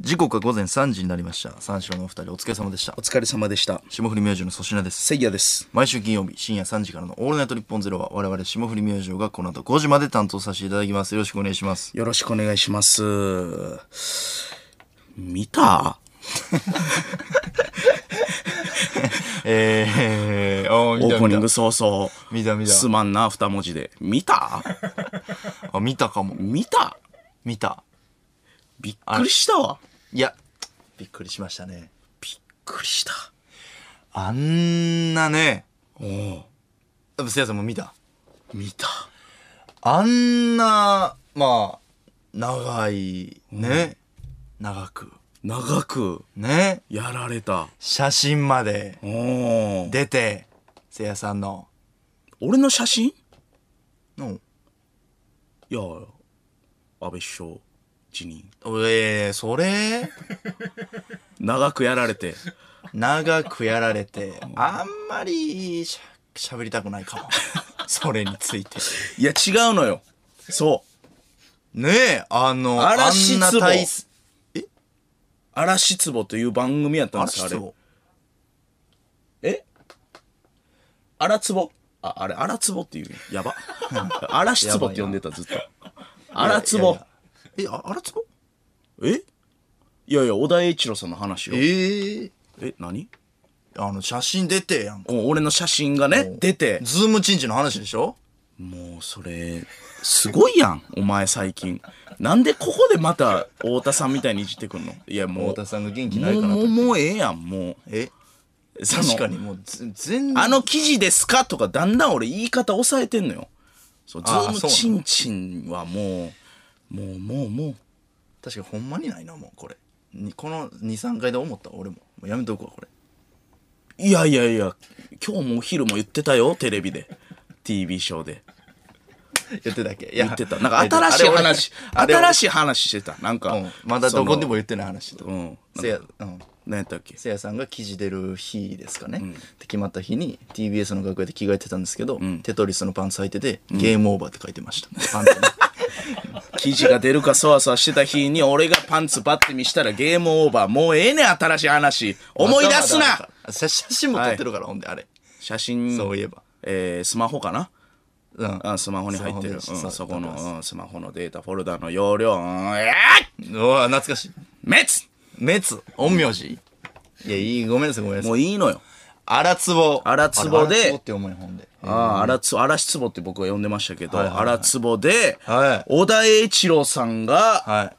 時刻は午前3時になりました三四郎のお二人お疲れ様でしたお疲れ様でした。霜降り明星の粗品ですせいやです。毎週金曜日深夜3時からの「オールナイトニッポンゼロは我々霜降り明星がこの後5時まで担当させていただきますよろしくお願いしますよろしくお願いします。見た？えー、オープニング早々。見た見たすまんな、二文字で。見た？あ見たかも見た？見たびっくりしたわ。いやびっくりしましたね。びっくりした。あんなねおおせいやさんも見た？見た。あんなまあ長いね、長く。長くね。やられた。写真までおお。出てせいやさんの。俺の写真？いのや、安倍首相辞任。えー、それ？長くやられて。長くやられてあんまりしゃ喋りたくないかも それについていや、違うのよ。そう。ねえあの嵐あんな壺体質嵐壺という番組やったんですよ、あれ。壺え？荒壺あ、あれ、荒壺っていうねやば。嵐壺って呼んでた、ずっと。荒壺や。えああらつぼえ？いやいや、小田栄一郎さんの話よ。えええ、何？あの写真出てやんか。お俺の写真がね、出て。ズームチンチの話でしょ？もう、それ、すごいやん、お前最近。なんでここでまた、太田さんみたいにいじってくんの？いや、もう。太田さんが元気ないかなともう、もう、もうええやん、もう。え？その確かにもうぜ全然。あの記事ですか？とか、だんだん俺言い方抑えてんのよ。そう、ズあーームチンチンはもう、もう、もう、もう。確かにほんまにないなもうこれ。にこの23回で思ったわ俺も。もうやめとくわこれ。いやいやいや、今日もお昼も言ってたよ、テレビで。TV ショーで。言ってたっけ？いや言ってた。なんか新しい話、あれ俺新しい話してた。なんか、うん、まだどこでもそ言ってない話と、のうん。せや、うん、何やったっけ？せやさんが記事出る日ですかね、って決まった日に TBS の楽屋で着替えてたんですけど、テトリスのパンツ履いてて、ゲームオーバーって書いてました。パンツに 記事が出るかそわそわしてた日に俺がパンツバッて見したらゲームオーバー。もうええねん、新しい話。思い出すな。写写真も撮ってるから、ほんであれ。写真、そういえば。えースマホかな？うん。あスマホに入ってる。うん、そこの、うん、スマホのデータフォルダの容量、うん、えーうわ懐かしい。滅滅陰陽師？いやいいごめんなさいごめんなさい。もういいのよ。荒壺。荒壺で。荒壺って思いほんで。ああ、荒つ、荒し壺って僕は呼んでましたけど、はいはいはい。荒壺で、はい。小田栄一郎さんが、は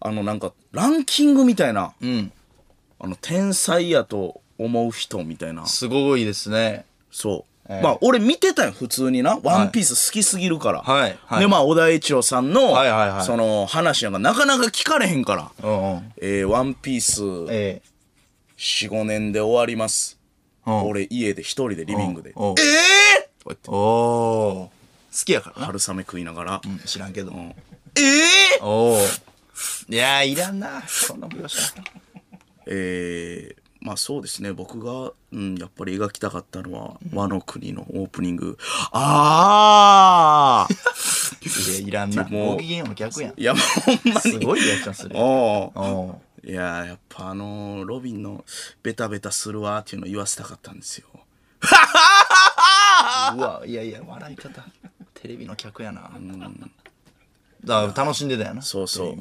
あの、なんか、ランキングみたいな、いうん。あの、天才やと思う人みたいな。すごいですね。そう。ええ。まあ、俺見てたよ、普通にな。ワンピース好きすぎるから。はいはい。で、まあ、小田栄一郎さんの、はいはいはい。その、話なんかなかなか聞かれへんから。うんうん。えー、ワンピース、ええ。4、5年で終わります。うん。俺、家で一人でリビングで。ええー、とか言って。おお好きやから。な、春雨食いながら。うん知らんけど、ええー、おおいやーいらんな。そんな描写えー、まあそうですね。僕が、うん、やっぱり描きたかったのは「和の国」のオープニング。ああ いやいらんな。もうご機嫌の逆やん。いやもうほんまに。すごいリアクションするいややっぱあのロビンの「ベタベタするわ」っていうのを言わせたかったんですよ。うわいやいや笑い方。テレビの客やな。だから楽しんでたよな。そうそう。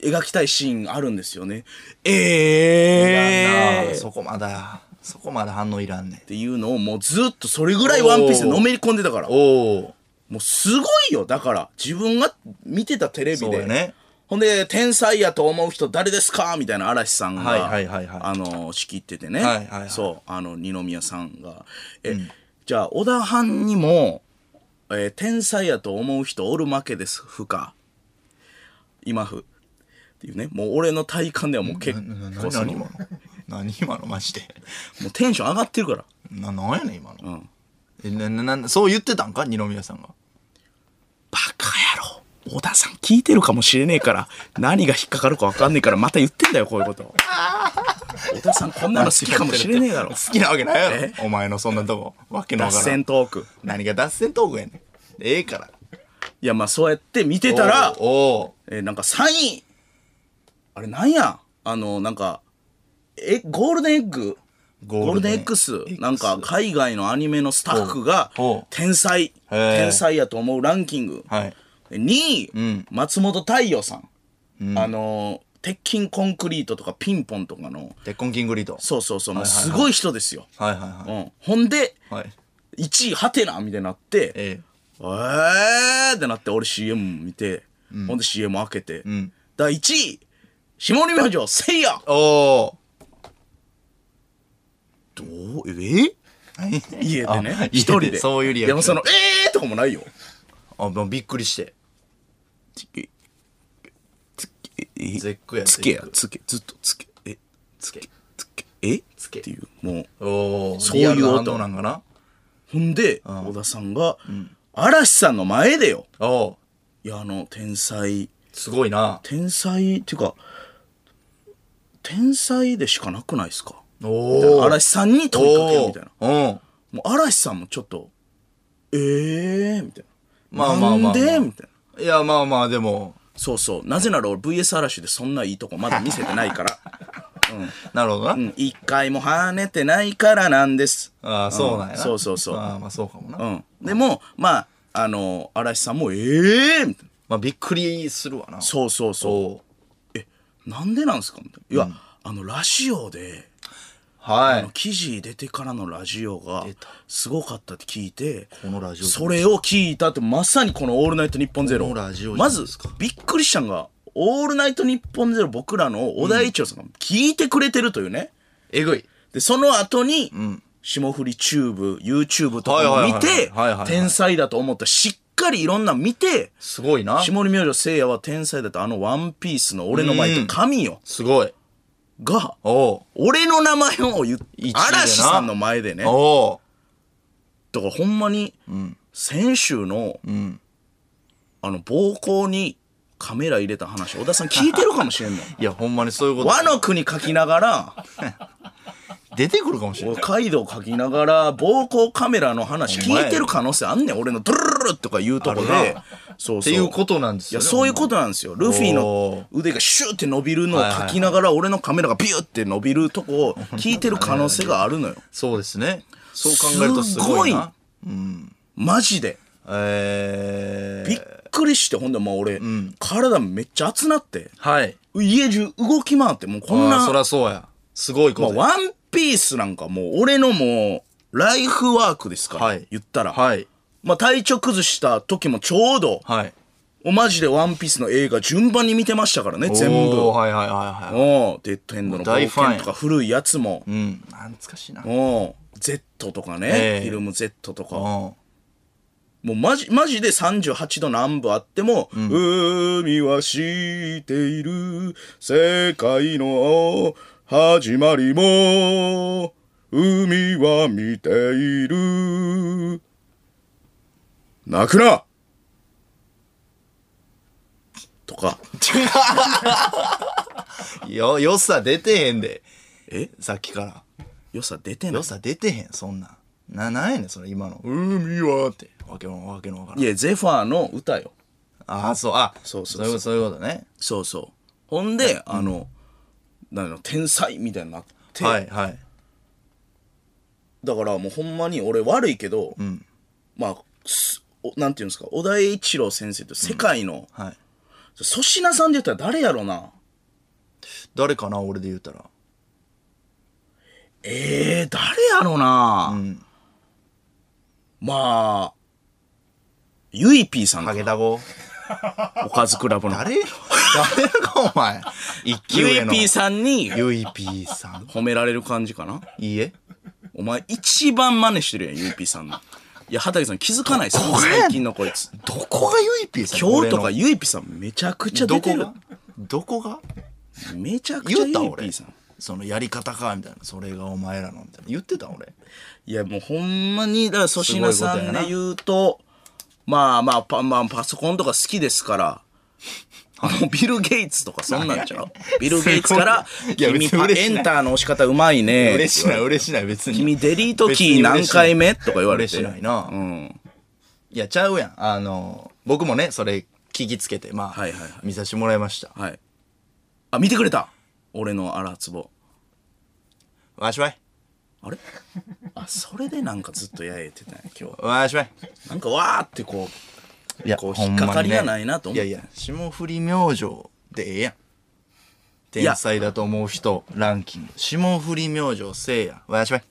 描きたいシーンあるんですよね。ええー、そこまだそこまで反応いらんねん。ていうのをもうずっとそれぐらい「ワンピースでのめり込んでたから。おおもうすごいよ。だから自分が見てたテレビでそうやねほんで、天才やと思う人誰ですか？みたいな嵐さんが、はいはいはいはいあの、仕切っててね。はいはいはいそう、あの、二宮さんが。え、じゃあ、小田藩にも、えー天才やと思う人おるわけです、ふか。今ふ。っていうね。もう俺の体感ではもう結構その、も何今の？何今のマジで？うテンション上がってるから。ななんやねん今の、んえなななそう言ってたんか？二宮さんが。小田さん聞いてるかもしれねえから、何が引っかかるか分かんねえから、また言ってんだよ、こういうこと。小田さんこんなの好きかもしれねえだろ。好。きなわけないやろ。え？お前のそんなとこ。わけの脱わからん。線トーク。何が脱線トークやねん。ええから。いや、まあそうやって見てたら、おおえーなんか3位。あれなんや？あの、なんか、え、ゴールデンエッグ？ゴールデン X、なんか海外のアニメのスタッフが天才、天才やと思うランキング。はい。2位、松本太陽さん。あのー、鉄筋コンクリートとかピンポンとかの、鉄痕キングリート。そうそうそう、もうすごい人ですよ。はいはいはうん。ほんで、い。はい。1位ハテナみたいになって、ええーってなって俺 CM 見て、ほんで CM 開けて、ん第1位、下り明星せいやえ。おー。どう？え？家でねあ、一人で。そういうリアクションでもその、えーとかもないよ。あ、もうびっくりして。つけ、え絶句やつけつけ、ずっとつけ、え、つけ。つけ、え？つけっていう、もう。おー。そういう音リアルな反応なんかな？ほんで、小田さんが、嵐さんの前でよ。おー。いや、あの、天才、すごいな。天才っていうか、天才でしかなくないですか？おー。嵐さんに問いかけるみたいな。おー。うん。もう嵐さんもちょっと、えー？みたいな。まあまあまあまあなんで？みたいな。いや、まあまあ、でも、そうそう。なぜなら俺 VS 嵐でそんないいとこまだ見せてないから。なるほどな。うん。一回も跳ねてないからなんです。ああ、そうなんやな。そうそうそうああ、まあそうかもな。うん。でも、まあ、あの、嵐さんも、えーみたいな。まあびっくりするわな。そうそうそう。え、なんでなんですかみたいな。いや、あの、ラジオで、はい。あの。記事出てからのラジオがすごかったって聞いてこのラジオそれを聞いたってまさにこの「オールナイトニッポンゼロ。まずびっくりしたんが「オールナイトニッポンゼロ僕らの小田一郎さんが聞いてくれてるというね。えぐい。でその後に、霜降りチューブ YouTube とかも見て天才だと思ったしっかりいろんなの見てすごいな。霜降り明星せいやは天才だとあのワンピースの俺の前と神よ。すごい。がお俺の名前を言嵐さんの前でね。だからほんまに、先週の、あの、暴行にカメラ入れた話、小田さん聞いてるかもしれんの。いや、ほんまにそういうこと。和の国書きながら、出てくるかもしれない。カイドウ書きながら、暴行カメラの話聞いてる可能性あんねん。俺のドゥルルルルとか言うとこでな。そうそう。っていうことなんですいや、よね。そういうことなんですよ。ルフィおの腕がシューって伸びるのを書きながら、俺のカメラがビューって伸びるとこを聞いてる可能性があるのよ。そうですね。そう考えるとすごいな。マジで。えー。びっくりして、ほんでもう俺、体めっちゃ熱なって。はい。家中動き回ってもうこんな、ああ、そりゃそうや。すごいまあ、ことや。ワンピースなんかもう俺のもうライフワークですから、はい言ったら、はい。まあ、体調崩した時もちょうど、はい。おマジでワンピースの映画順番に見てましたからね全部はいはいはいはい。おデッドエンドの冒険とか古いやつもうん。懐かしいな。お Z とかね、ええフィルム Z とか、うん。もうマジ、マジで38度南部あっても、海は知っている、世界の始まりも、海は見ている。泣くなとか、よ、良さ出てへんで。え？さっきから。良さ出てない？良さ出てへん、そんなん。な、なんやねん、それ今の。海はって。わけのわけのわからん。いや、ゼファーの歌よ。ああ、そう、あ、そうそうそうそういうこと、そういうことね。そうそう。ほんで、あの、なんの、天才みたいになって、はい、はい。だからもうほんまに俺悪いけど、まあすおなんていうんですか小田栄一郎先生と世界のはい。粗品さんで言ったら誰やろな誰かな、俺で言うたら。えー、誰やろな、まあゆい P さんかハゲダゴ。おかずクラブの。誰誰か、お前。一級ゆい上の。P さんに。ゆい P さん。褒められる感じかな？いいえ。お前一番真似してるやんゆい P さんの。いや畑さん気づかないですよ。最近のこいつ。どこがゆい P さん今日とか俺の。ゆい P さんめちゃくちゃ出てる。どこが？どこが？めちゃくちゃゆい言った俺。P さん。そのやり方かみたいな。それがお前らのみたいな。言ってた俺。いやもうほんまにだから粗品さんで言うとまあまあパ,、まあ、パソコンとか好きですから。あのビル・ゲイツとかそんなんちゃう？ビル・ゲイツから「いや君エンターの押し方うまいね」嬉しない嬉しない別に。君デリートキー何回目？とか言われて。嬉しないな。うん。いやちゃうやん。あの僕もねそれ聞きつけてまあ、はいはいはい。見させてもらいました。はい。あ見てくれた。俺の荒つぼわしわい。あれ？あそれでなんかずっとやえてたんや今日。わしわい。なんかわーってこういやこう引っかかりがないなと思って。いやいや霜降り明星でええやん。天才だと思う人ランキング。霜降り明星せいや。わしわい。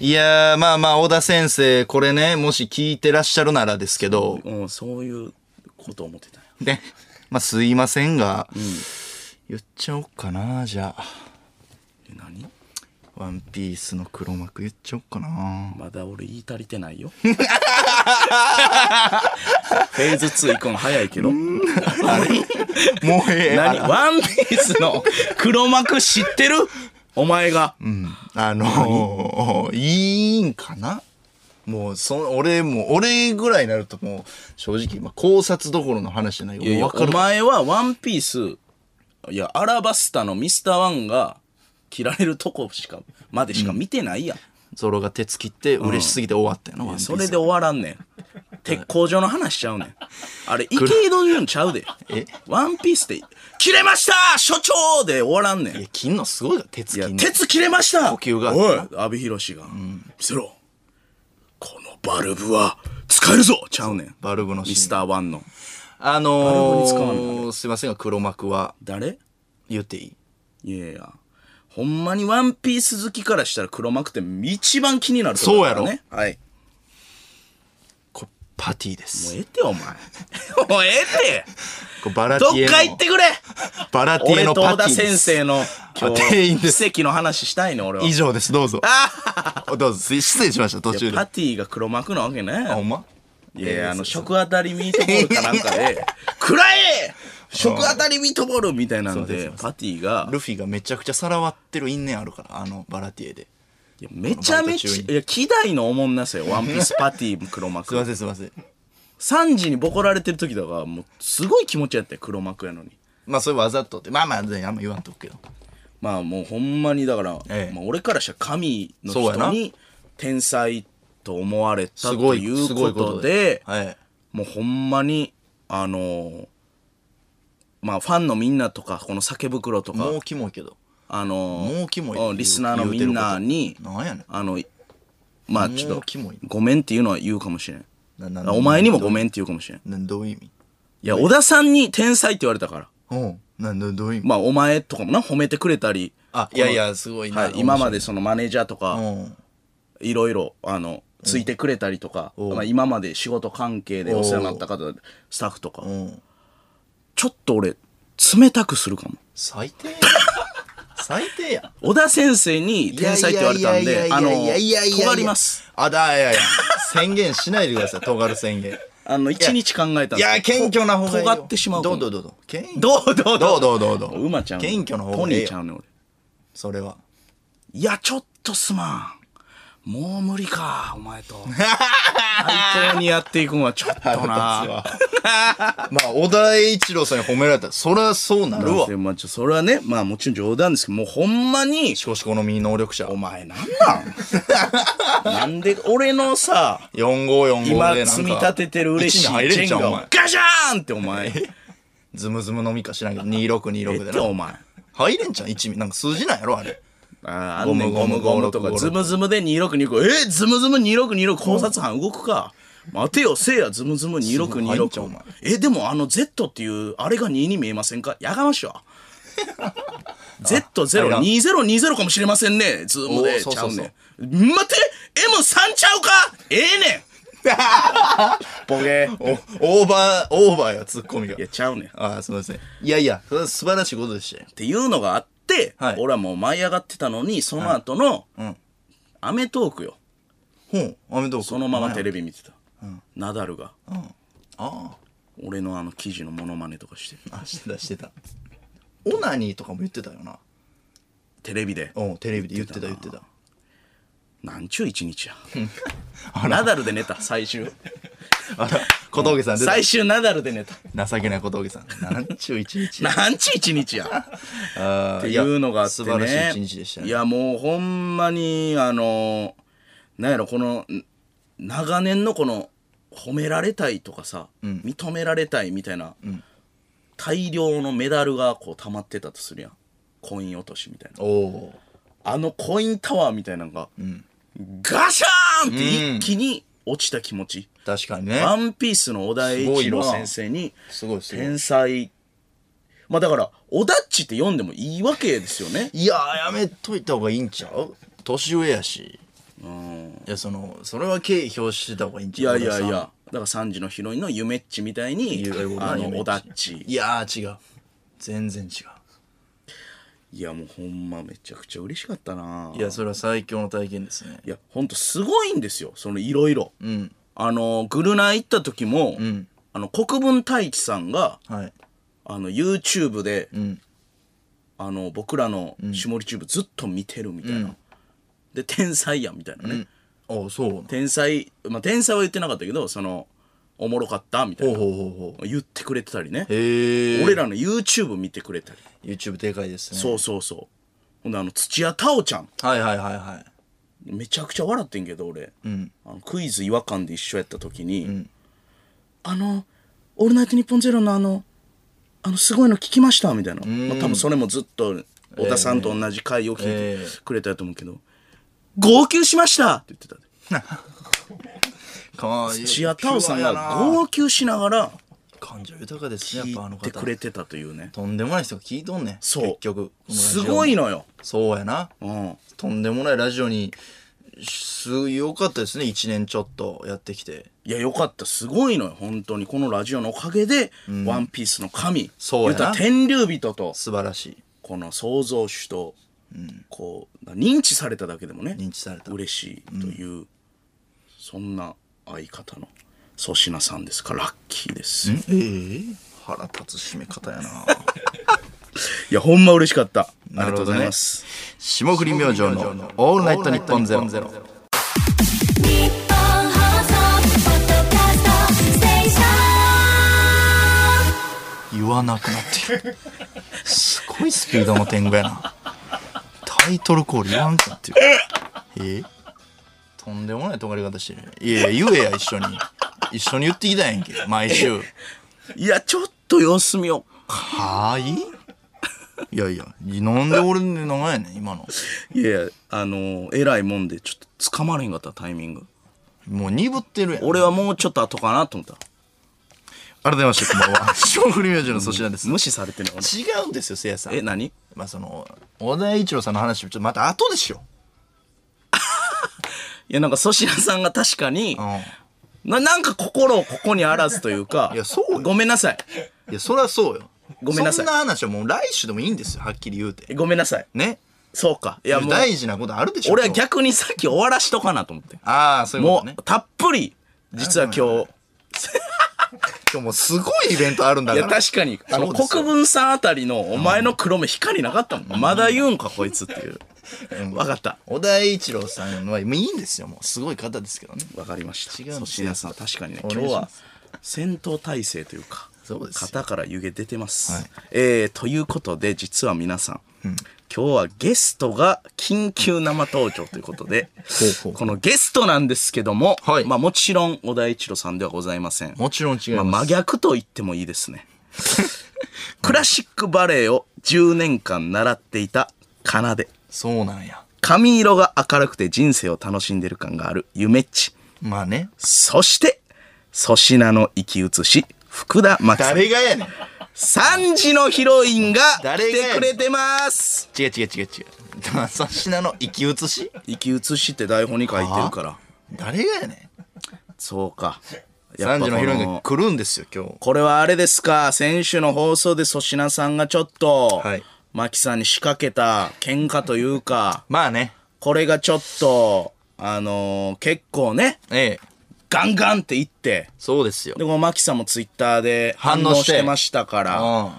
いやーまあまあ小田先生これねもし聞いてらっしゃるならですけど。うん、そういうこと思ってたんや。ねまあすいませんが、言っちゃおっかなじゃあ。え何？ワンピースの黒幕言っちゃおっかな。まだ俺言い足りてないよ。フェーズ2行くの早いけど。もうええ。何？あワンピースの黒幕知ってる？お前が。あのー、いいんかな？もうそ俺も俺ぐらいになるともう正直、まあ、考察どころの話じゃないよ。いやいやお前はワンピース、いや、アラバスタのミスターワンが切られるとこしか、までしか見てないやん。ゾロが鉄切って嬉しすぎて終わったよな、ワンピースそれで終わらんねん。鉄工所の話しちゃうねん。あれ、池井戸言うんちゃうで。え？ワンピースって、切れました!所長で終わらんねん。いや切んのすごいよ鉄いや切んの鉄切れました!呼吸がおい阿部寛が、見せろこのバルブは使えるぞ!ちゃうねん。バルブのシーン。ミスターワンの。あのー、すいませんが黒幕は。誰？言っていい？いやいやほんまにワンピース好きからしたら黒幕って一番気になるとこだからね。はい。これパティです。もうええってお前。もうええって。これバラティエのか行ってくれ。バラティエ俺のと小田パティです。先生の今店員です。日奇跡の話したいね俺は。以上です。どうぞ。どうぞ。失礼しました途中で。いやパティが黒幕なわけね。あほんま？いやいや、あの、食当たりミートボールかなんかで、食らえ食当たりミートボールみたいなんで、パティが、ルフィがめちゃくちゃさらわってる因縁あるからあのバラティエで。いやめちゃめちゃ、いや、希代のおもんなさよ、ワンピースパティ黒すいま幕。せ んすいません。3時にボコられてる時だから、もう、すごい気持ちやったよ、黒幕やのに。まあそれわざとって。まあまあねあんま言わんとくけど。まあもうほんまにだから、ええ。まあ、俺からしたら神の人に天才と思われたといいうことで、はいもうほんまに、あのーまあファンのみんなとか、この酒袋とか、もうキモいけど。あのもうキモいうんリスナーのみんなになんやねん。あのまあちょっとごめんっていうのは言うかもしれん。お前にもごめんって言うかもしれん。どういう意味？や小田さんに天才って言われたから。うんなんどどういう意味？まあお前とかもな褒めてくれたり。あいやいやすごいなはい、今までそのマネージャーとかう。んいろいろあのついてくれたりとか、う。んまあ、今まで仕事関係でお世話になった方スタッフとか。う。んちょっと俺冷たくするかも。最低最低やん。小田先生に天才って言われたんであの尖ります。あだいやいや宣言しないでください。尖る宣言。あの一日考えたいや謙虚な方がいいよ。尖ってしまうどうどうどうどう？謙虚？どうどうどう？どうどうどう馬ちゃん謙虚の方ポがいいよ。ニーちゃうねん俺。それは。いやちょっとすまんもう無理かお前と。対等にやっていくんはちょっとな。まあ小田栄一郎さんに褒められた。らそりゃそうなるわ。でまあちょそれはねまあもちろん冗談ですけどもうほんまに少子好み能力者。お前なんなん？なんで俺のさ4545今でなんか。積み立ててる嬉しいチェンガをガシャーンってお前。ズムズム飲みか知らんけど2626えでな。お前。入れんじゃん一味。なんか数字なんやろあれあーあゴムゴムゴムとか56ズムズムで2625えズムズム2626考察班動くか？待てよせいやズムズム入んちゃうお2626前。えでもあの Z っていうあれが2に見えませんか？やがましいわ。Z02020 かもしれませんね。ズームで。ちゃうねん。待て M3 ちゃうか？ええねん。ボケ。おオーバーオーバーやツッコミが。いやちゃうねん。っああすみません。いやいやそれは素晴らしいことでしたよていうのがあって、はい。俺はもう舞い上がってたのにその後のうん『アメトーーク』よ。ほうアメトーク。そのままテレビビ見てた、ナダルが。あ俺のあの記事のモノマネとかして。ああしてたしてた。オナニーとかも言ってたよな。テレビで。うんテレビで言ってた言ってたな。んちゅう一日や。ナダルで寝た最終あら小峠さん出た。最終ナダルで寝た。情けない小峠さん。なんちゅう一日なんちゅう一日や。あっていうのがあってね。素晴らしい一日でしたね。いやもうほんまにあのなんやろこのん長年のこの褒められたいとかさ、認められたいみたいな、大量のメダルがこう溜まってたとするやん。コイン落としみたいな。おおあのコインタワーみたいなのが、ガシャーンって一気に落ちた気持ち。確かにね。ワンピースの小田栄一郎先生に、すごいすごい。天才。まあだから、小田っちって読んでもいいわけですよね。いやーやめといた方がいいんちゃう？年上やし。いやそのそれは敬意表してた方がいいんいちゃう？やいやいや、小田さん。だから3時のヒロインのゆめっちみたいにあの、ゆめっち小田っち。いやー違う。全然違いやもうほんまめちゃくちゃ嬉しかったな。ういやそれは最強の体験ですね。いやほんとすごいんですよ。そのいろいろうん。あのグルナイ行った時も、ん。あの国分太一さんがはい。あの YouTube で、ん。あの僕らの下りチューブずっと見てるみたいな、で天才やみたいなね、ああそうな天才まあ天才は言ってなかったけどそのおもろかったみたいな。言ってくれてたりね。俺らの YouTube 見てくれたり、YouTube でかいですね。そうそうそう。ほんであの土屋太鳳ちゃん。はいはいはいはい。めちゃくちゃ笑ってんけど俺、ん。あのクイズ違和感で一緒やった時に、あの「オールナイトニッポンゼロのあのあのすごいの聞きました」みたいな、まあ、多分それもずっと小田さんと同じ回を聞いえてくれたと思うけど「号泣しました!」って言ってたで 土屋太鳳さんがな。号泣しながら感情豊かですねやっぱあの聞いて方。くれてたというね。とんでもない人が聞いとんねん。そう。結局すオごいのよ、そうやな。うん、とんでもないラジオにすごい良かったですね1年ちょっとやってきて。いやよかった。すごいのよ本当に。このラジオのおかげで「ワンピースの神。そうやな。天竜人と素晴らしい。この創造主と、こう認知されただけでもね認知された。嬉しいという、そんな相方の粗品さんですか？らラッキーです。いええ。腹立つ締め方やな。やほんま嬉しかった。ありなるほどねがとうございます、霜降り明星の「オールナイトニッポンゼロ。日本放送ポッドキャストステーション言わなくなってるすごいスピードの天狗やな。タイトルコール言わんかっていう。え？とんでもない尖り方してる。いやいや言えや一緒に。一緒に言ってきたやんけ。毎週。いやちょっと様子見よはーい？いやいやなんで俺で長やねん今の。ういやいやあのー偉いもんでちょっと掴まれへんかったタイミング。もう鈍ってるやん。俺はもうちょっと後かなと思った。改めましてこんばんは。霜降り明星の粗品です、無視されてんねん俺違うんですよせいやさん。え何？まあその小田栄一郎さんの話ちょっとまた後でしよいやなんか粗品さんが確かにななんか心をここにあらずというかいやそうよ。ごめんなさい。いやそりゃそうよ。ごめんなさい。そんな話はもう来週でもいいんですよはっきり言うて。ごめんなさい。ね。そうか。いやもう大事なことあるでしょ俺は今日。逆にさっき終わらしとかなと思って。ああそういうこもとね。うたっぷり実は今日。今日もうすごいイベントあるんだいから。や確かに。あのそうですよ。国分さんあたりのお前の黒目光なかったもん。まだ言うんかこいつっていう分かった。小田栄一郎さんはもういいんですよ。もうすごい方ですけどね。分かりました。違うんです粗品さん確かにね。お願いします。今日は戦闘態勢というかそうですよ。肩から湯気出てます、はい。えーということで実は皆さん、今日はゲストが緊急生登場ということでほうほう。このゲストなんですけども、はい。まあ、もちろん小田一郎さんではございません。もちろん違いまあ、ます、真逆と言ってもいいですね。クラシックバレエを10年間習っていた奏でそうなんや。髪色が明るくて人生を楽しんでる感があるゆめっち。まあね。そして粗品の生き写し福田真紀さん。誰がやねん。3時のヒロインが来てくれてます。違う違う違う違う。粗品の生き写し？生き写しって台本に書いてるから。誰がやねん。そうか。3時のヒロインがが来るんですよ今日。これはあれですか。先週の放送で粗品さんがちょっと、はいマキさんに仕掛けた喧嘩というかまあね。これがちょっとあのー結構ねええ。ガンガンって言ってそうですよ。でこのマキさんもツイッターで反応反応してしてましたからうん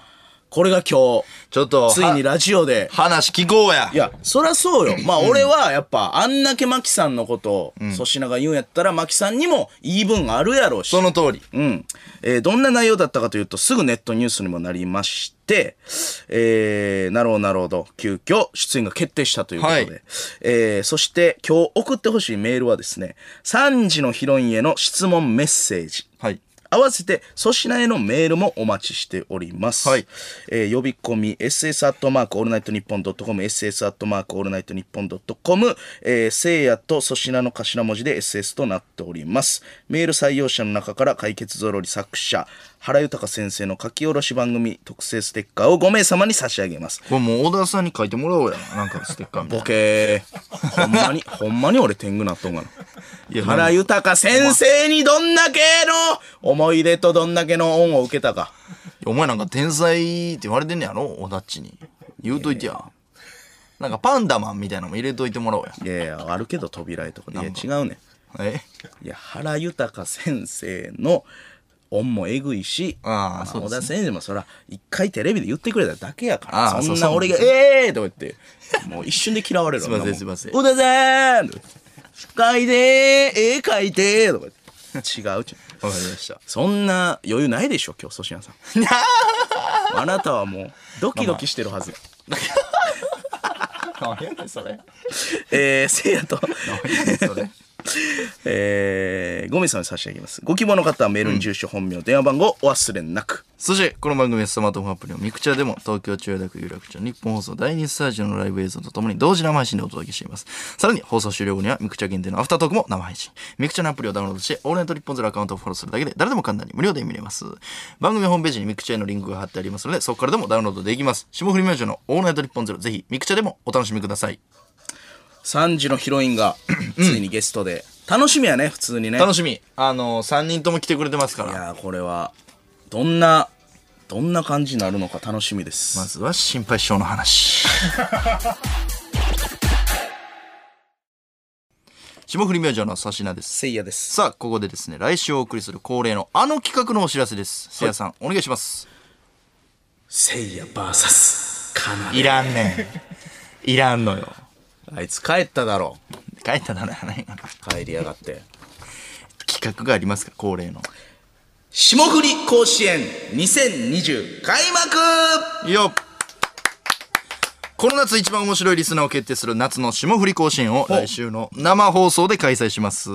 これが今日ちょっとついにラジオで話聞こうやいや、そりゃそうよ。まあ、俺はやっぱ、あんだけマキさんのことを、粗品が言うんやったら、マキさんにも言い分あるやろうし。その通りうん。えーどんな内容だったかというと、すぐネットニュースにもなりまして、えー、なるほど、なるほど。急遽、出演が決定したということで。はいえーそして、今日送ってほしいメールはですね、3時のヒロインへの質問メッセージ。はい合わせて粗品へのメールもお待ちしております。はいえー呼び込み ss アットマークオールナイトニッポンドットコム ss アットマークオールナイトニッポンドットコムえーせいやと粗品の頭文字で ss となっております。メール採用者の中から解決ぞろり作者原豊先生の書き下ろし番組特製ステッカーを5名様に差し上げます。これもう小田さんに書いてもらおうやな。なんかステッカーみたいボな。ケー。ほんまに、ほんまに俺天狗なっとんがな。いや原豊先生にどんだけの思い出とどんだけの恩を受けたか。お前なんか天才って言われてんねやろ小田っちに。言うといてや。なんかパンダマンみたいなのも入れといてもらおうや。いやいや、あるけど扉絵とか。いや、違うねえ？ん。いや、原豊先生の恩もえぐいし、ああ小田先生もそら、一回テレビで言ってくれただけやから、そんな俺が、ええーとか言って、もう一瞬で嫌われるわすいませんすいません小田さん書いてー絵描いてーとか。違うちゃう。わかりました。そんな余裕ないでしょ、今日、粗品さん。あなたはもう、ドキドキしてるはず。何やねんそれ。えー、せいやと、何やねんそれ。えー、5名様に差し上げます。ご希望の方はメールに住所、本名、電話番号お忘れなく。そして、この番組はスマートフォンアプリのミクチャでも、東京千代田区有楽町ニッポン放送第2スタジオのライブ映像とともに同時生配信でお届けしています。さらに、放送終了後にはミクチャ限定のアフタートークも生配信。ミクチャのアプリをダウンロードして、オールナイトニッポンゼロアカウントをフォローするだけで、誰でも簡単に無料で見れます。番組ホームページにミクチャへのリンクが貼ってありますので、そこからでもダウンロードできます。霜降り明星のオールナイトニッポンゼロ、ぜひ、ミクチャでもお楽しみください。3時のヒロインが、ついにゲストで。楽しみやね、普通にね。楽しみ。あの、3人とも来てくれてますから。いやー、これは、どんな、どんな感じになるのか楽しみです。まずは心配性の話。霜降り明星の粗品です。せいやです。さあ、ここでですね、来週お送りする恒例のあの企画のお知らせです。せいやさん、お願いします。せいや VS、かなで。いらんねん。いらんのよ。あいつ帰っただろ書いたならない。帰りやがって。企画がありますか？ら、恒例の。霜降り甲子園2020開幕よっこの夏一番面白いリスナーを決定する夏の霜降り甲子園を来週の生放送で開催します。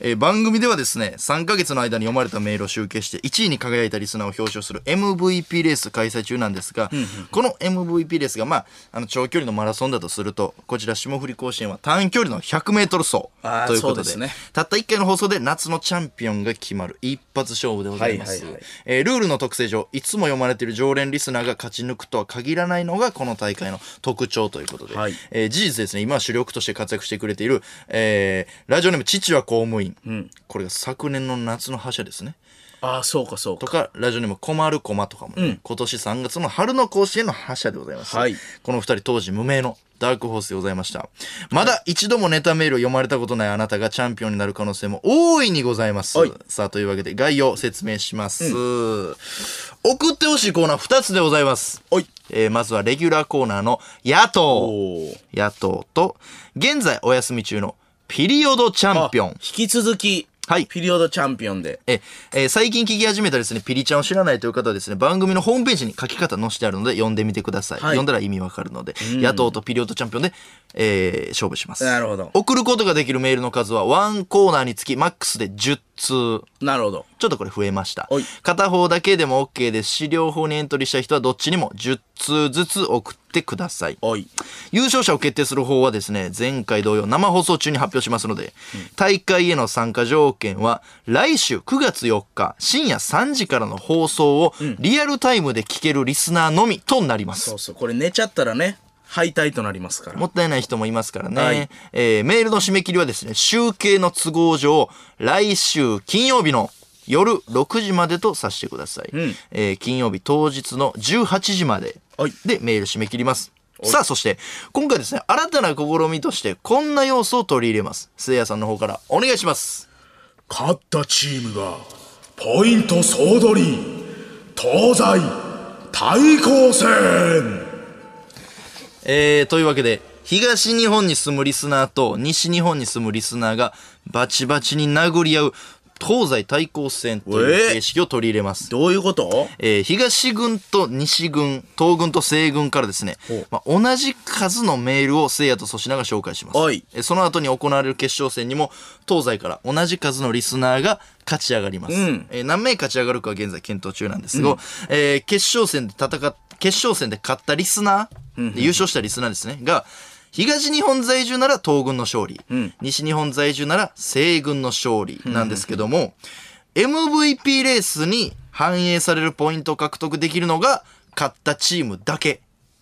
えー番組ではですね、3ヶ月の間に読まれたメールを集計して1位に輝いたリスナーを表彰する MVP レース開催中なんですが、この MVP レースがまあ、あの長距離のマラソンだとすると、こちら霜降り甲子園は短距離の100メートル走ということで、ですねたった1回の放送で夏のチャンピオンが決まる一発勝負でございます。えールールの特性上いつも読まれている常連リスナーが勝ち抜くとは限らないのがこの大会の特徴ということで、はい。えー事実ですね今は主力として活躍してくれている、えーラジオネーム父は公務員、これが昨年の夏の覇者ですね。ああ、そうかそうとか。かラジオネーム困る駒とかもね、今年3月の春の甲子園の覇者でございます、はい。この二人当時無名のダークホースでございました。まだ一度もネタメールを読まれたことないあなたがチャンピオンになる可能性も大いにございます。はい。さあというわけで概要を説明します、送ってほしいコーナー2つでございます。えーまずはレギュラーコーナーの野党。野党と現在お休み中のピリオドチャンピオン。引き続き、はいピリオドチャンピオンで。え、えー最近聞き始めたですね、ピリちゃんを知らないという方はですね、番組のホームページに書き方載せてあるので、読んでみてください。はい読んだら意味わかるので、野党とピリオドチャンピオンで、えー勝負します。なるほど送ることができるメールの数は、ワンコーナーにつき、マックスで10通。なるほど。ちょっとこれ増えましたおい。片方だけでも OK ですし、両方にエントリーした人はどっちにも10通ずつ送ってください。おい。優勝者を決定する方はですね、前回同様生放送中に発表しますので、大会への参加条件は、来週9月4日深夜3時からの放送をリアルタイムで聞けるリスナーのみとなりますそ。うそう。これ寝ちゃったらね、敗退となりますから。もったい。ない。人もい。ますからね。はい。えーメールの締め切りはですね、集計の都合上、来週金曜日の夜6時までとさせてください。んえー金曜日当日の18時まででメール締め切ります。さあ、そして、今回ですね、新たな試みとして、こんな要素を取り入れます。せい。やさんの方からお願い。します。勝ったチームがポイント総取り東西対抗戦えー、というわけで、東日本に住むリスナーと西日本に住むリスナーがバチバチに殴り合う東西対抗戦という形式を取り入れます。どういうこと？えー東軍と西軍、東軍と西軍からですねまあ、同じ数のメールを聖夜と粗品が紹介します。はいえーその後に行われる決勝戦にも、東西から同じ数のリスナーが勝ち上がります。うんえー何名勝ち上がるかは現在検討中なんですが、えー決勝戦で戦っ、決勝戦で勝ったリスナー、で優勝したリスナーですね、が、東日本在住なら東軍の勝利、ん。西日本在住なら西軍の勝利なんですけども、MVP レースに反映されるポイントを獲得できるのが勝ったチームだけ。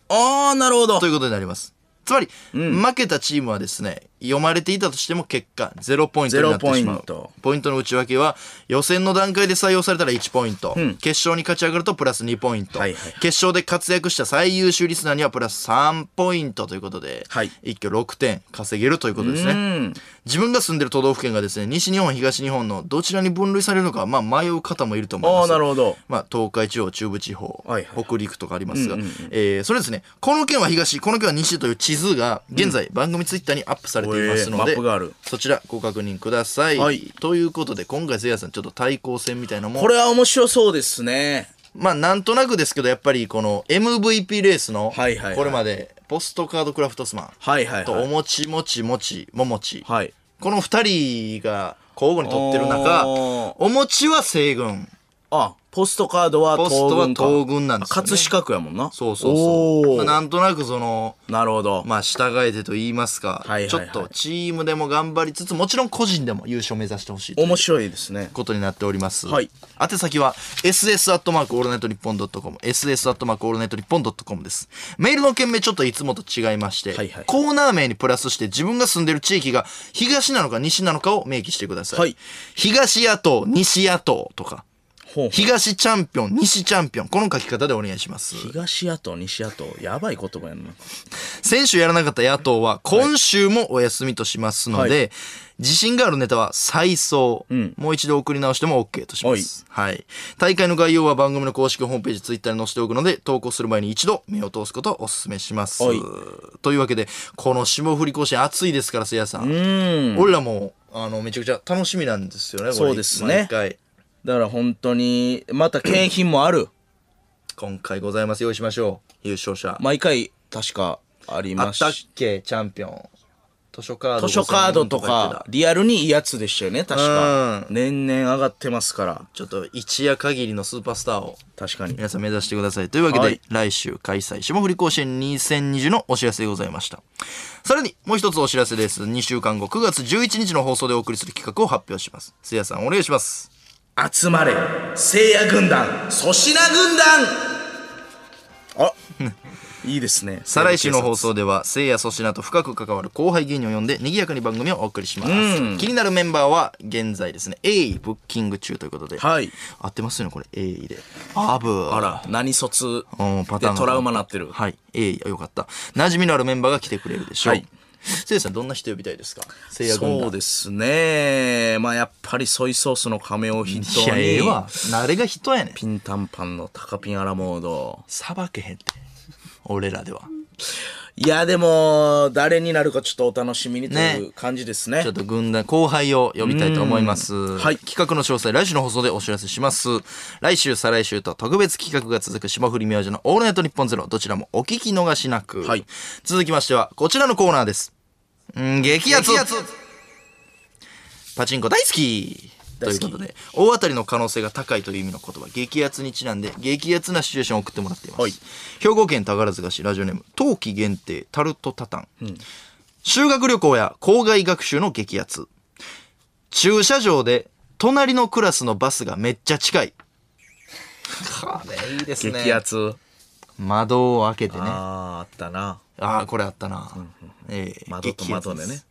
ああ、なるほど。と。いうことになります。つまり、負けたチームはですね、読まれていたとしても結果0ポイントになってしまう。ポイントポイントの内訳は、予選の段階で採用されたら1ポイント、ん決勝に勝ち上がるとプラス2ポイント、はいはい決勝で活躍した最優秀リスナーにはプラス3ポイントということで、はい一挙6点稼げるということですね。うん。自分が住んでる都道府県がですね、西日本、東日本のどちらに分類されるのか、まあ迷う方もいると思います。なるほど。まあ、東海地方、中部地方、はいはい北陸とかありますが、えーそれですね、この県は東、この県は西という地図が、現在、番組ツイッターにアップされていますので、ップがあるそちらご確認ください。はいということで、今回、せいやさん、ちょっと対抗戦みたいなのも、これは面白そうですね。まあ、なんとなくですけど、やっぱりこの MVP レースの、これまで、ポストカードクラフトスマンはいはいと、おはい。もちもちもちももち、はい。この二人が交互に取ってる中、おもちは西軍。あ、ポストカードはポストは東軍なんですよね葛飾区やもんな。そうそうそう。なんとなくその、なるほど。まあ従えてと言いますか、はいはいはいちょっとチームでも頑張りつつ、もちろん個人でも優勝目指してほしい面白いですね。ことになっております。はい宛先は、ss アットマークオールナイトニッポンドットコム、ss アットマークオールナイトニッポンドットコムです。メールの件名ちょっといつもと違いまして、はいはいコーナー名にプラスして自分が住んでる地域が東なのか西なのかを明記してください。はい東野党、西野党とか、東チャンピオン、西チャンピオン、この書き方でお願いします。東野党、西野党。やばい言葉やんな。先週やらなかった野党は今週もお休みとしますので、はい自信があるネタは再送、んもう一度送り直しても OK とします。はい。大会の概要は番組の公式ホームページ、ツイッターに載せておくので、投稿する前に一度目を通すことをお勧めしますはい。というわけで、この霜降り甲子園暑いですから、せいやさん。うん。俺らも、あの、めちゃくちゃ楽しみなんですよね、そうですね毎回。だから本当に、また景品もある。今回ございます。用意しましょう。優勝者。毎回、確かありあったっ。け？チャンピオン。図書カード。図書カードとか、リアルにいいやつでしたよね、確か。う年々上がってますから。ちょっと一夜限りのスーパースターを確かに。皆さん目指してください。というわけで、はい来週開催、霜降り甲子園2020のお知らせでございました。さらに、もう一つお知らせです。2週間後、9月11日の放送でお送りする企画を発表します。せいやさん、お願いします。集まれ、聖夜軍団、粗品軍団あ、いいですね。再来週の放送では、せいや粗品と深く関わる後輩芸人を呼んで、賑やかに番組をお送りします。うん気になるメンバーは、現在ですね、鋭意ブッキング中ということで。はい。合ってますよね、これ、鋭意で。あぶあら、何卒うんパターンがでトラウマなってる。はい。ええよかった。馴染みのあるメンバーが来てくれるでしょう。はいせいやさん、どんな人呼びたいですか？せいや軍団。そうですね。まあやっぱりソイソースの亀を筆頭いや、えわ。誰が人やねん。ピンタンパンのタカピンアラモード。さばけへんって。俺らでは。いや、でも、誰になるかちょっとお楽しみにとねいう感じですね。ちょっと軍団、後輩を呼びたいと思います。はい企画の詳細、来週の放送でお知らせします。来週、再来週と特別企画が続く霜降り明星のオールナイトニッポンゼロ、どちらもお聞き逃しなく。はい続きましては、こちらのコーナーです。うん、激アツパチンコ大好きということで、大当たりの可能性が高いという意味の言葉、激アツにちなんで、激アツなシチュエーションを送ってもらっています。はい兵庫県宝塚市ラジオネーム、冬季限定タルトタタン。修学旅行や校外学習の激アツ。駐車場で隣のクラスのバスがめっちゃ近い。これいいですね。激アツ。窓を開けてね。ああったな。あー、これあったな。えー窓と窓でね。。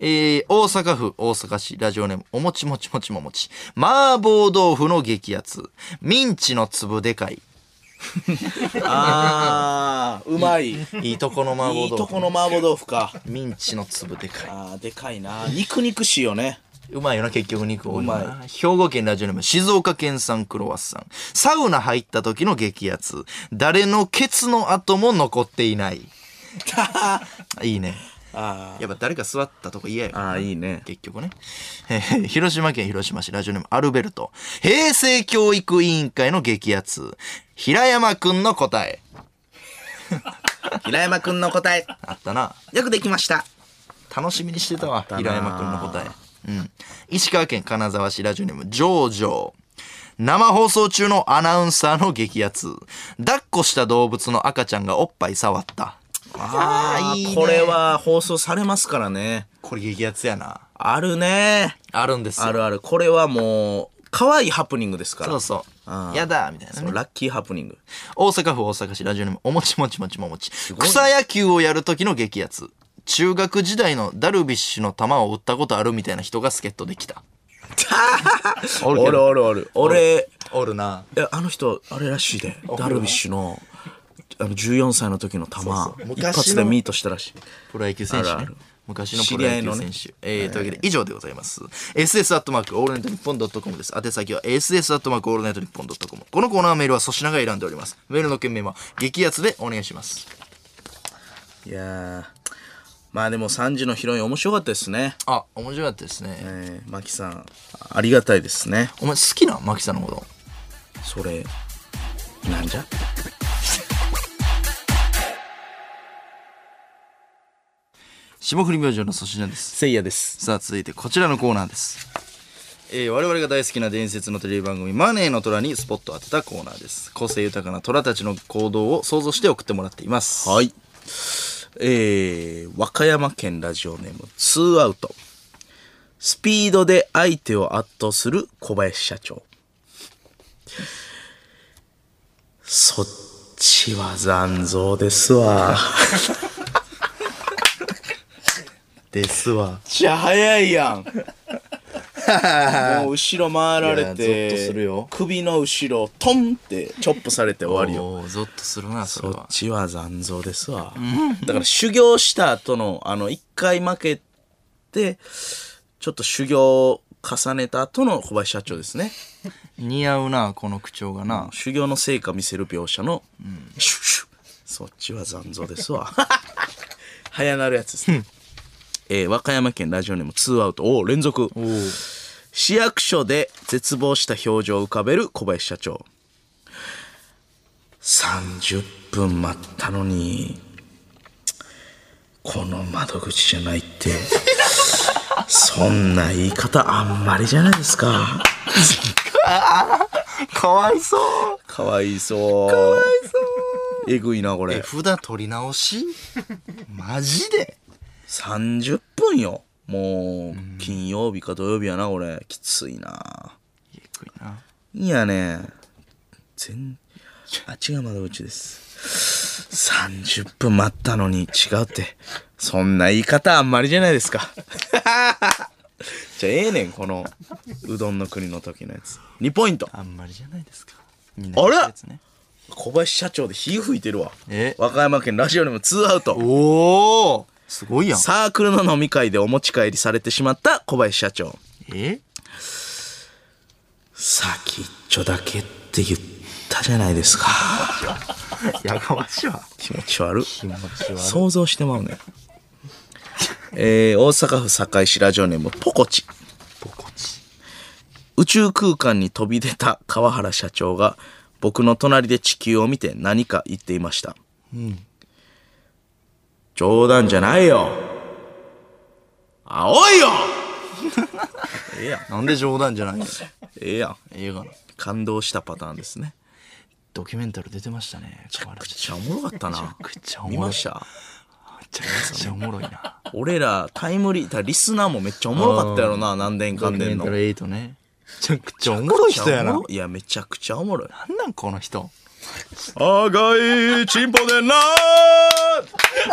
えー大阪府大阪市ラジオネームおもちもちもちももち。麻婆豆腐の激アツ。ミンチの粒でかい。あー、うまい。いいとこの麻婆豆腐。いいとこの麻婆豆腐か。ミンチの粒でかい。あー、でかいな。肉肉しいよね。うまいよな、結局肉多いような。兵庫県ラジオネーム、静岡県産クロワッサン。サウナ入った時の激アツ。誰のケツの跡も残っていない。いいね。あやっぱ誰か座ったとこ嫌やああいいね結局ね。え ー広島県広島市ラジオネームアルベルト。平成教育委員会の激アツ。平山くんの答え。平山くんの答えあったな。よくできました楽しみにしてたわ。たな平山くんの答え。うん。石川県金沢市ラジオネームジョージョー。生放送中のアナウンサーの激アツ。抱っこした動物の赤ちゃんがおっぱい触った。あいいねこれは放送されますからねこれ激アツやな。あるねあるんですよ。あるあるこれはもう可愛いハプニングですからそうそうあ。ーやだみたいなね。ラッキーハプニング大阪府大阪市ラジオネームおもちもちもちももち。草野球をやる時の激アツ。中学時代のダルビッシュの球を打ったことあるみたいな人が助っ人できた。おおるおるおる俺おるな。いやあの人あれらしいでダルビッシュのあの14歳の時の球そう一発でミートしたらしいプロ野球選手ね。あるある昔のプロ野球選手。知えー、というわけで以上でございます。ss アットマークオールナイトニッポンドットコムです。宛先は ss アットマークオールナイトニッポンドットコム。このコーナーメールは粗品が選んでおります。メールの件名は激アツでお願いします。いやーまあでも3時のヒロイン面白かったですね。あ、面白かったですね。えー、マキさんありがたいですね。お前好きなマキさんのこと？それなんじゃ？霜降り明星の粗品です。せいやです。さあ続いてこちらのコーナーです、えー我々が大好きな伝説のテレビ番組「マネーの虎」にスポットを当てたコーナーです。個性豊かな虎たちの行動を想像して送ってもらっています。はいえー、和歌山県ラジオネームツーアウト。スピードで相手を圧倒する小林社長。そっちは残像ですわ。ですわ。じゃ早いやんもう後ろ回られいやゾッてとするよ首の後ろトンってチョップされて終わりよおーゾッとするなそれそっはちは残像ですわ。だから修行した後の、あの、一回負けて、ちょっと修行を重ねた後の小林社長ですね。似合うなこの口調がな修行の成果見せる描写の、シュッシュッそっちは残像ですわ。早なるやつですね。えー和歌山県ラジオネームツーアウト。おー連続。市役所で絶望した表情を浮かべる小林社長。30分待ったのに、この窓口じゃないって、そんな言い方あんまりじゃないですか。かわいそうかわいそう。かわいそう。えぐいな、これ。え札取り直し？マジで？30分よ。もう、金曜日か土曜日やな、これ。きついな。ないやね。全、あ、違う窓口です。30分待ったのに違うって。そんな言い方あんまりじゃないですか。じゃあええねん、この、うどんの国の時のやつ。2ポイント。あんまりじゃないですかみんなあれ言うやつね小林社長で火吹いてるわ。え？和歌山県ラジオネーム2アウト。おおすごいやんサークルの飲み会でお持ち帰りされてしまった小林社長。え？先っちょだけって言ったじゃないですか。やかましいわ気持ち悪い。気持ち悪い想像してまうね。えー、大阪府堺市ラジオネームポコチ。ポコチ宇宙空間に飛び出た川原社長が僕の隣で地球を見て何か言っていました。冗談じゃないよ。青いよ ええやん。なんで冗談じゃないのええやん。映画の感動したパターンですね。ドキュメンタル出てましたねめめっちゃおもろかったな。めちゃおもろい見ました？めちゃおもろいな俺らタイムリー、だリスナーもめっちゃおもろかったやろな、何年ド間でんの。キュメンタル8ねめちゃくちゃおもろい人やないや、めちゃくちゃおもろい。なんなんこの人赤いチンポでな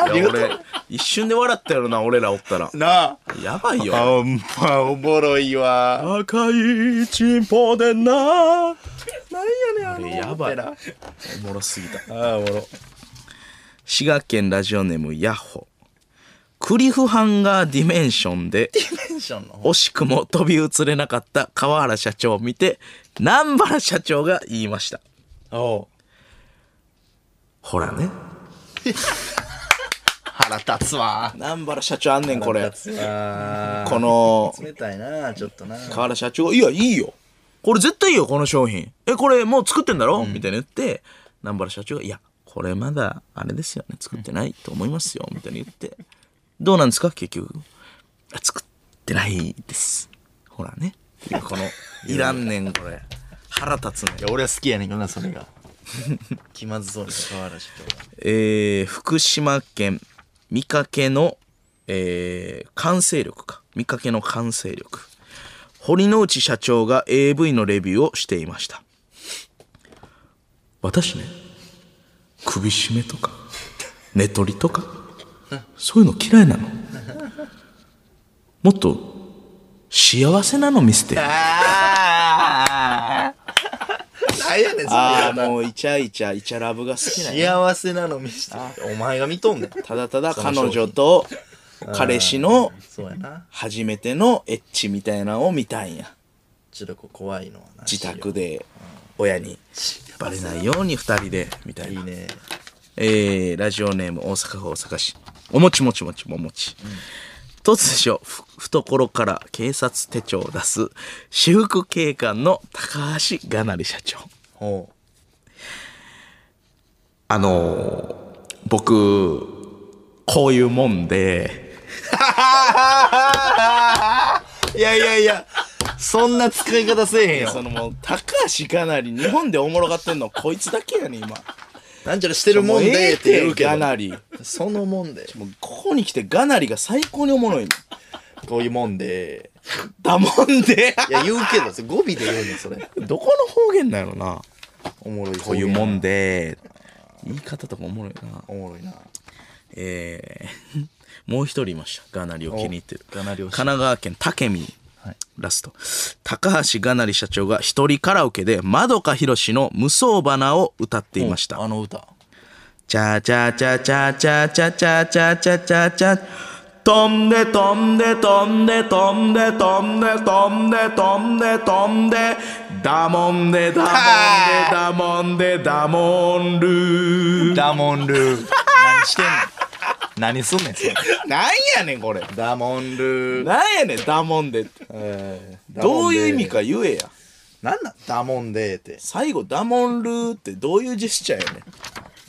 ーいや、俺、一瞬で笑ったやろな、俺らおったら。なあやばいよ。あんまおもろいわ赤いチンポでなーなんやねんあれやばい。なおもろすぎた。ああおもろ滋賀県ラジオネームヤッホ。クリフハンガーディメンションで、テンションの惜しくも飛び移れなかった川原社長を見て、南原社長が言いました。おうほらね。腹立つわ。南原社長あんねんこれ。この冷たいなちょっとな。河原社長が「いやいいよ。これ絶対いいよこの商品。えこれもう作ってんだろ?」みたいな言って南原社長が「いやこれまだあれですよね。作ってないと思いますよ」みたいに言って「どうなんですか？結局。あ作ってないです。ほらね」この いらんねんこれ。腹立つねいや俺は好きやねんけどなそれが 気まずそうに河原社長がえー福島県見かけの、えー完成力か。見かけの完成力。堀之内社長が AV のレビューをしていました。私ね首絞めとか寝取りとかそういうの嫌いなの。もっと幸せなの見せてああ何やねんそああれもうイチャイチャイチャラブが好きなんや。幸せなの見して。お前が見とんねん。ただただ彼女と彼氏のそうやな。初めてのエッチみたいなのを見たんや。ちょっとこう怖いのはな自宅で親に。バレないように二人でみたいな。いいね。えー、ラジオネーム大阪府大阪市。おもちもちもちももち、突如ふ懐から警察手帳を出す私服警官の高橋がなり社長。ほあのー僕こういうもんで。ういやいやいやそんな使い方せえへんよ。そのもう高橋がなり日本でおもろがってんのこいつだけやねん今。なんちゃらしてるもんでって言うけど。がなりそのもんで。もうここに来てがなりが最高におもろいのこういうもんで。だもんで。いや言うけどそれ語尾で言うねんそれ。どこの方言なんやろな。おもろいこういうもんで。言い方とかおもろいな。おもろいな。えー、もう一人いました。がなりを気に入ってる。おがなり推し。神奈川県武見。はい。ラスト。高橋がなり社長が一人カラオケで窓かひろしの無双花を歌っていました。あの歌。チャチャチャチャチャチャチャチャチャチャチャ飛んで飛んで飛んで飛んで飛んで飛んで飛んで飛んでダモンでダモンでダモンでダモンルーダモンルー何してんの何すんねんそんやねんこれダモンルーなんやねんダモンでどういう意味か言えやなんなんダモンでーって最後ダモンルーってどういうジェスチャーやねん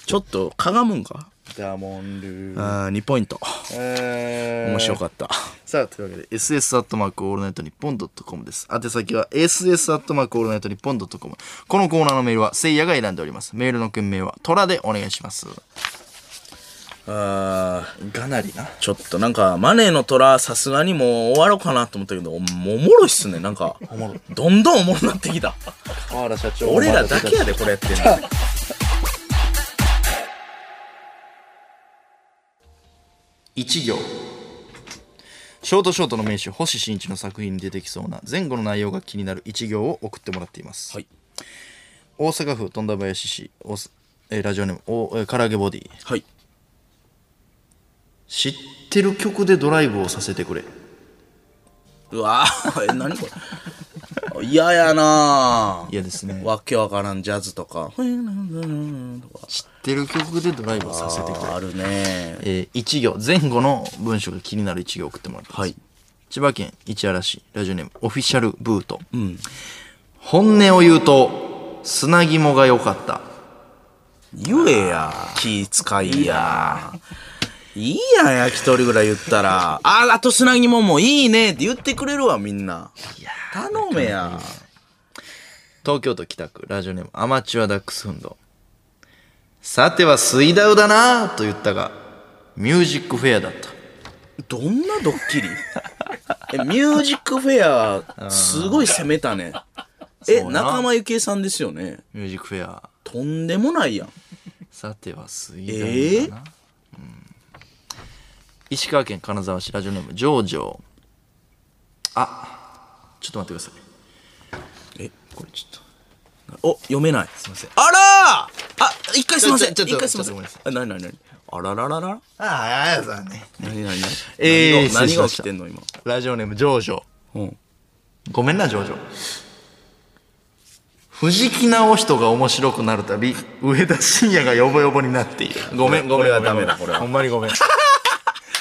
ちょっとかがむんかダモンルー。あー2ポイント。えー。面白かった。さあというわけで SS アットマークオールナイトニッポンドットコムです。宛先は SS アットマークオールナイトニッポンドットコムこのコーナーのメールはせいやが選んでおります。メールの件名はトラでお願いします。あがなりな。ちょっとなんかマネーの虎さすがにもう終わろうかなと思ったけどおもうおもろいっすね。なんかどんどんおもろなってきた。河原社長。俺らだけやでこれやってんの 一行。ショートショートの名手星新一の作品に出てきそうな前後の内容が気になる一行を送ってもらっています、はい。大阪府富田林市おすえーラジオネームおえー唐揚げボディ。はい。知ってる曲でドライブをさせてくれ。うわー え何これ？嫌やな。嫌ですね。わけわからんジャズとか。知ってる曲でドライブをさせてくれ。あるね。えー一行前後の文章が気になる一行を送ってもらってます、はい。千葉県市原市ラジオネームオフィシャルブート、本音を言うと砂肝が良かった。言えや気使いやいいやん焼き鳥ぐらい言ったら。ああと砂肝もいいねって言ってくれるわみんな。頼めや東京都北区ラジオネームアマチュアダックスフンド。さては水ダウだなと言ったがミュージックフェアだった。どんなドッキリ？えミュージックフェアすごい攻めたね。え仲間由紀恵さんですよね。ミュージックフェア。とんでもないやん。さては水ダウだな、うん石川県金沢市ラジオネームジョージョー。あちょっと待ってください。えこれちょっと。お読めない。すいません。あらー！あ一回すいません。ちょちょちょ一回すいません。あなになになにあららららあああやさんね。なになにえー何が起きてんの今？ラジオネームジョージョー。うん。ごめんなジョージョ藤木直人が面白くなるたび上田晋也がヨボヨボになっている。ごめんごめんこれはダメだこれは。ほんまにごめん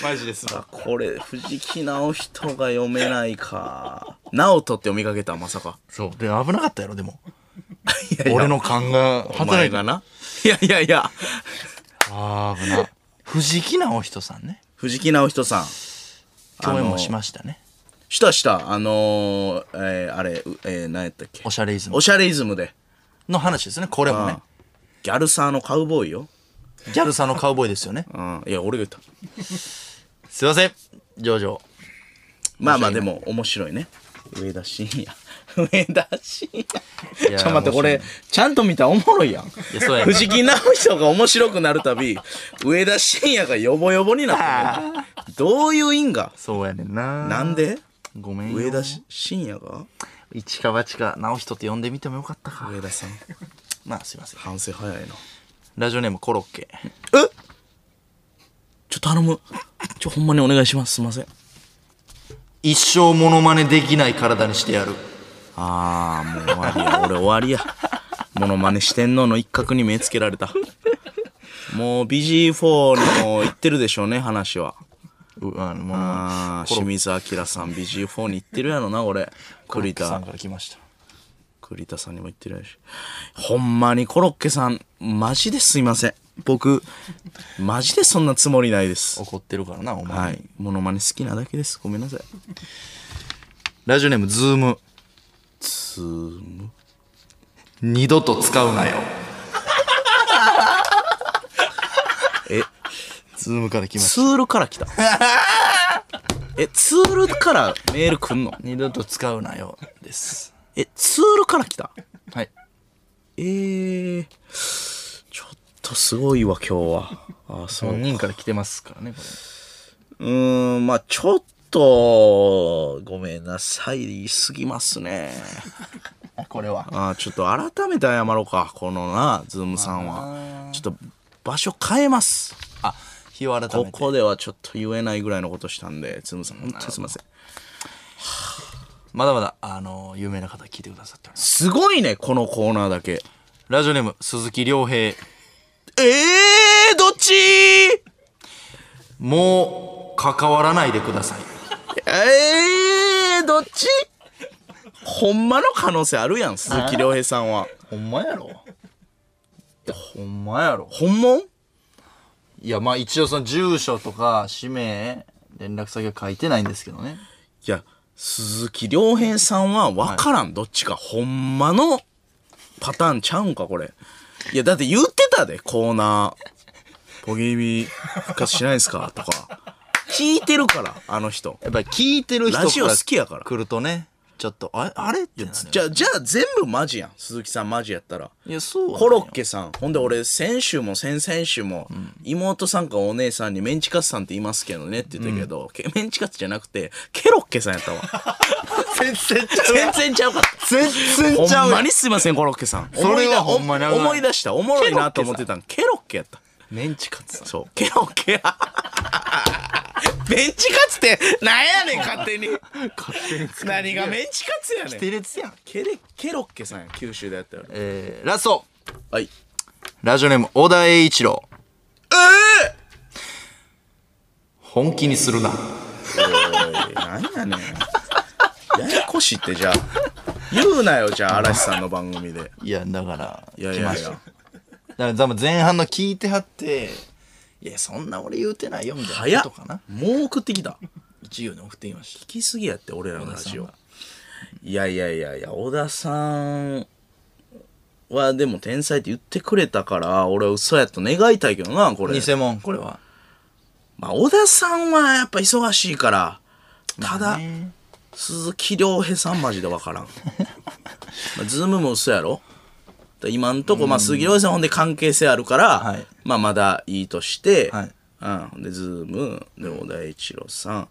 マジですあこれ藤木直人が読めないか直人って読みかけたまさかそう。で、危なかったやろ、でも。いやいや俺の勘がお働いた。前がないやいやいやあー危な。藤木直人さんね。藤木直人さん共演もしましたね。したしたあのー、えー、あれ、うえー、何やったっけ？おしゃれイズムおしゃれイズムでの話ですね。これもね。ギャルサーのカウボーイよギャルさんのカウボーイですよね。うんいや俺が言ったすいません。ジョージョ。まあまあでも面白いね。上田晋也。上田晋也。ちょっと待ってこれちゃんと見たらおもろいやん。いやそうやね。藤木直人が面白くなるたび上田晋也がヨボヨボになってる。どういう因果？そうやねんな。なんで？ごめんよ。上田晋也が？一か八か直人って呼んでみてもよかったか。上田さん。まあすいません。反省早いな。ラジオネームコロッケ。え？ちょっと頼む。ちょほんまにお願いします。すいません。一生モノマネできない体にしてやる。ああもう終わりや。俺終わりや。モノマネ四天王の一角に目つけられた。もう BG4 にも行ってるでしょうね話は。うあの、モノマああ清水明さん BG4 に行ってるやろな俺。栗田さんから来ました。栗田さんにも言ってるやろし。ほんまにコロッケさんマジですいません僕マジでそんなつもりないです怒ってるからな、お前。はいモノマネ好きなだけですごめんなさいラジオネームズーム。つーむ二度と使うなよ。え？ズームから来ましツールから来た えツールからメール来んの？た。二度と使うなよ。です。えツールから来た？はい。えー、とすごいわ今日は あそう本人から来てますからね、こうーんまあちょっとごめんなさい言い過ぎますねれ。これは。あちょっと改めて謝ろうかこのなズームさんはちょっと場所変えますあ、日を改めて。ここではちょっと言えないぐらいのことしたんでズームさん本当にすいません まだまだ、あの、有名な方聞いてくださっております。すごいねこのコーナーだけラジオネーム、鈴木亮平。えー、どっち？もう、関わらないでください。えー、どっち？ほんまの可能性あるやん鈴木亮平さんは。ほんまやろ。ほんまやろ。本物いや、まあ一応その住所とか氏名、連絡先は書いてないんですけどね。いや鈴木亮平さんは分からん、どっちか。ほんまのパターンちゃうんかこれいやだって言ってたでコーナー「ポギビ復活しないですか?」とか。聞いてるからあの人。やっぱり聞いてる人ラジオ好きやから。来るとね、ちょっと、あれあれ？ってじゃあじゃあ全部マジやん。鈴木さんマジやったら。いや、そう。コロッケさん。ほんで俺先週も先々週も、妹さんかお姉さんにメンチカツさんって言いますけどねって言ったけど、けメンチカツじゃなくてケロッケさんやったわ。全然ち全然ちゃうかった全然ちゃほんまにすいません、コロッケさん。それはほんまに思い出した。おもろいなと思ってた。ん。ケロッケやった。メンチカツ。そう。ケロッケや。メンチカツって、なんやねん、勝手に。勝手に何がメンチカツやねん。やん。ケレ、ケロッケさんや、九州でやったよ。えー、ラストはい。ラジオネーム、小田栄一郎。え本気にするな。ー、なんやねん。ややこしいって、じゃあ。言うなよ、じゃあ、嵐さんの番組で。いや、だから、いやいやいや。だから多分前半の聞いてはって、いや、そんな俺言うてないよ、みたいなことかな。もう送ってきた。一行に送ってきました。聞きすぎやって、俺らのラジオ。いやいやいやいや、小田さんはでも天才って言ってくれたから、俺は嘘やと願いたいけどな、これ。偽物、これは。まあ、小田さんはやっぱ忙しいから、ただ、ね鈴木亮平さんマジでわからん。まあ、ズームも嘘やろだ今んとこ、まあ、鈴木亮平さんほんで関係性あるから、はいまあ、まだいいとして、はいうん。で、ズーム、で、小田一郎さん。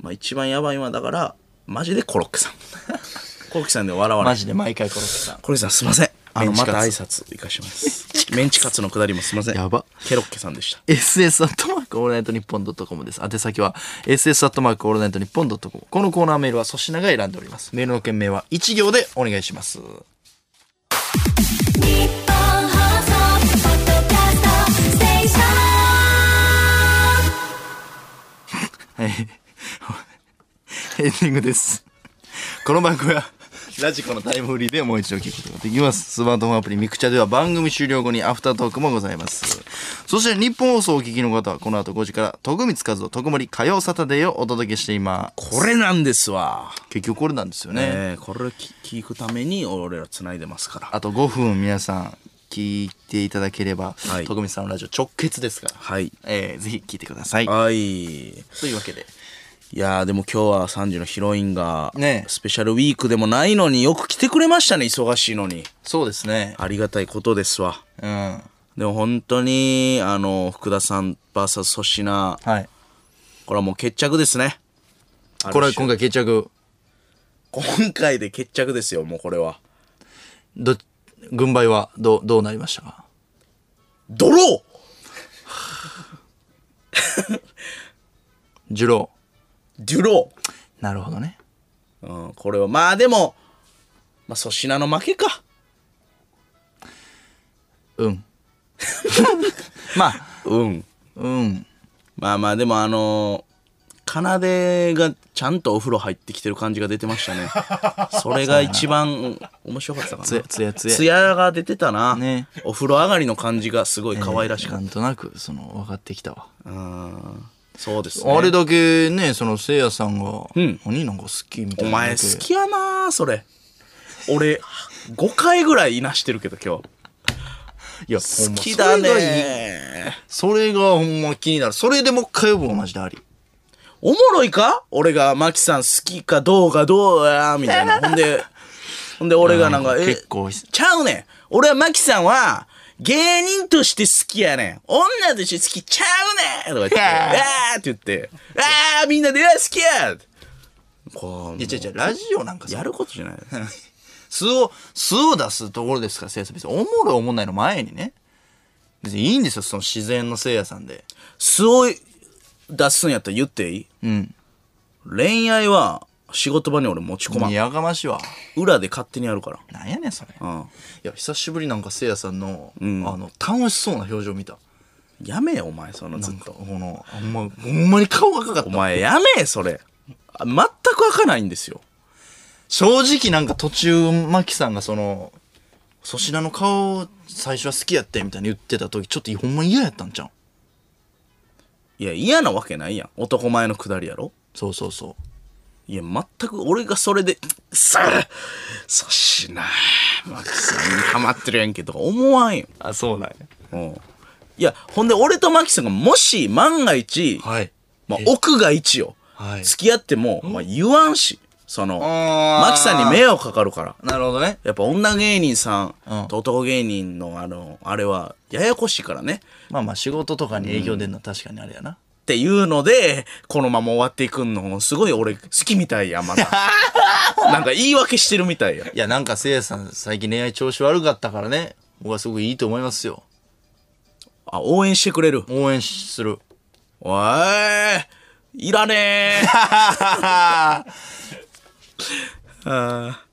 まあ、一番やばいのは、だから、マジでコロッケさん。コロッケさんで笑わないマ。ジで毎回コロッケさん。コロッケさんすいません。あの、また挨拶いかします。メンチカツのくだりもすいません。やばコロッケさんでした。ss アットマークオールナイトニッポンドットコムです。宛先は ss アットマークオールナイトニッポンドットコム。このコーナーメールは粗品が選んでおります。メールの件名は1行でお願いします。エンディングです。この番組は、ラジコのタイムフリーでもう一度聞くことができます。スマートフォンアプリミクチャでは番組終了後にアフタートークもございます。そして日本放送をお聞きの方はこの後5時から徳光和夫徳森火曜サタデーをお届けしています。これなんですわ。結局これなんですよね。ねこれき聞くために俺ら繋いでますから。あと5分皆さん聞いていただければ、はい徳光さんのラジオ直結ですから、はい。えーぜひ聞いてください。はい。というわけで。いやーでも今日は3時のヒロインが、ねスペシャルウィークでもないのによく来てくれましたね、忙しいのに。そうですね。ありがたいことですわ。うん。でも本当に、あの、福田さん VS 粗品、はい。これはもう決着ですね。これは今回決着、今回で決着ですよ、もうこれは。ど、軍配はどう、どうなりましたか？ドロジュローデュロー。なるほどね。ーうん、これは、まあでも、まあ粗品の負けか。うん。まあ、うん。うん。まあまあでもあのー、奏でがちゃんとお風呂入ってきてる感じが出てましたね。それが一番面白かったかな。つやつやつやつやが出てたな。ねお風呂上がりの感じがすごい可愛らしかっなんとなく、その、分かってきたわ。た。うん。そうですね。あれだけね、その、せいやさんが、ん何なんか好きみたいおな。前好きやなそれ。俺、5回ぐらいいなしてるけど今日。いや、好きだねそれがほんま気になる。それでもう一回呼ぶわ、マジであり。おもろいか？俺がマキさん好きかどうかどうやみたいな。ほんで、ほんで俺がなんか、え、結構、ちゃうねん。俺はマキさんは、芸人として好きやねん。女として好きちゃうねんとか言って、あーって言って、あーみんなで、あ好きやこう、いや、違う違う、ラジオなんかさやることじゃない。素を、素を出すところですから、せいやさん。別におもろいおもんないの前にね。別にいいんですよ、その自然のせいやさんで。素を出すんやったら言っていい？うん。恋愛は仕事場に俺持ち込まん。やがましいわ。裏で勝手にやるから。なんやねん、それ。いうん。や、久しぶりなんかせいやさんの、んあの、楽しそうな表情見た。やめよ、お前、そのずっと。この、ほんま、ほんまに顔赤かった。お前、やめえ、それ。あ全く開かないんですよ。正直なんか途中、マキさんがその、粗品の顔、最初は好きやってみたいに言ってた時、ちょっとほんま嫌やったんちゃう？いや、嫌なわけないやん。男前のくだりやろそうそうそう。いや、全く俺がそれで、さあ、そしな、マキさんにハマってるやんけとか思わんよ。あ、そうなんや。うん。いや、ほんで俺とマキさんがもし万が一、はい。まあ、奥が一よ。はい付き合っても、まあ、言わんし。その、あーマキさんに迷惑かかるから。なるほどね。やっぱ女芸人さんうんと男芸人のあの、あれはややこしいからね。まあまあ仕事とかに影響出るのは確かにあれやな。っていうので、このまま終わっていくの、すごい俺好きみたいや、まだ。なんか言い訳してるみたいや。いや、なんかせいやさん最近恋愛調子悪かったからね。僕はすごくいいと思いますよ。あ、応援してくれる。応援する。おい、いらねえ。あー